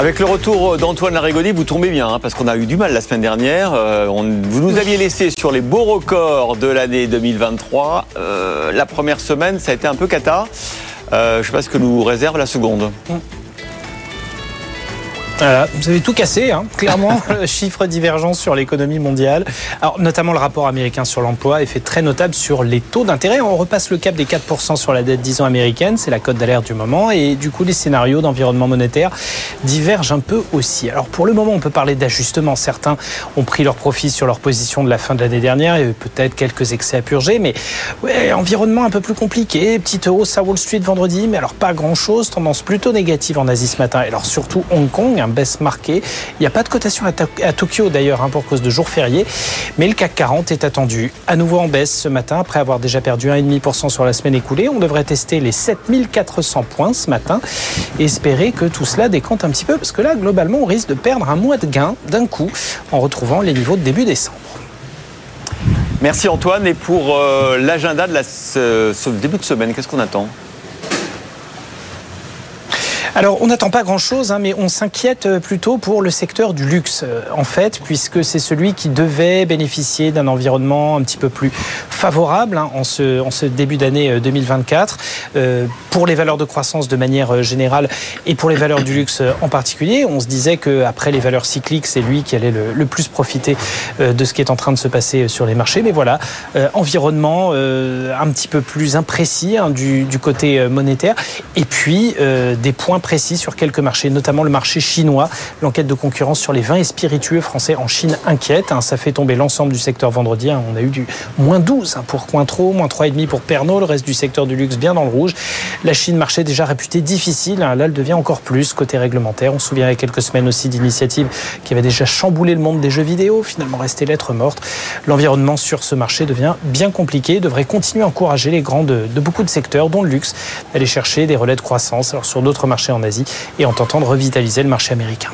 Avec le retour d'Antoine Larigoni, vous tombez bien, hein, parce qu'on a eu du mal la semaine dernière. Euh, vous nous aviez laissé sur les beaux records de l'année 2023. Euh, la première semaine, ça a été un peu cata. Euh, je ne sais pas ce que nous réserve la seconde. Mm vous avez tout cassé, hein, clairement, chiffre divergence sur l'économie mondiale. Alors, notamment le rapport américain sur l'emploi fait très notable sur les taux d'intérêt. On repasse le cap des 4% sur la dette 10 ans américaine, c'est la cote d'alerte du moment. Et du coup, les scénarios d'environnement monétaire divergent un peu aussi. Alors, pour le moment, on peut parler d'ajustement. Certains ont pris leur profit sur leur position de la fin de l'année dernière et peut-être quelques excès à purger. Mais ouais, environnement un peu plus compliqué. Petite hausse à Wall Street vendredi, mais alors pas grand-chose. Tendance plutôt négative en Asie ce matin. Et alors, surtout Hong Kong, baisse marquée. Il n'y a pas de cotation à, Tokyo d'ailleurs hein, pour cause de jours fériés, mais le CAC 40 est attendu à nouveau en baisse ce matin après avoir déjà perdu 1,5% sur la semaine écoulée. On devrait tester les 7400 points ce matin et espérer que tout cela décante un petit peu parce que là, globalement, on risque de perdre un mois de gain d'un coup en retrouvant les niveaux de début décembre. Merci Antoine. Et pour euh, l'agenda de la, ce début de semaine, qu'est-ce qu'on attend? Alors, on n'attend pas grand-chose, hein, mais on s'inquiète euh, plutôt pour le secteur du luxe, euh, en fait, puisque c'est celui qui devait bénéficier d'un environnement un petit peu plus favorable hein, en, ce, début d'année 2024, euh, pour les valeurs de croissance de manière générale et pour les valeurs du luxe en particulier. On se disait qu'après les valeurs cycliques, c'est lui qui allait le, plus profiter de ce qui est en train de se passer sur les marchés. Mais voilà, environnement un petit peu plus imprécis hein, du, du, côté monétaire, et puis des points précis sur quelques marchés, notamment le marché chinois. L'enquête de concurrence sur les vins et spiritueux français en Chine inquiète. Hein. Ça fait tomber l'ensemble du secteur vendredi. Hein. On a eu du moins 12 hein, pour Cointreau, moins 3,5 pour Pernod. Le reste du secteur du luxe bien dans le rouge. La Chine, marché déjà réputé difficile. Là, elle devient encore plus côté réglementaire. On se souvient il y a quelques semaines aussi d'initiatives qui avaient déjà chamboulé le monde des jeux vidéo, finalement resté lettre morte. L'environnement sur ce marché devient bien compliqué. devrait continuer à encourager les grands de, beaucoup de secteurs, dont le luxe, d'aller chercher des relais de croissance. Alors sur d'autres marchés en Asie et en tentant de revitaliser le marché américain.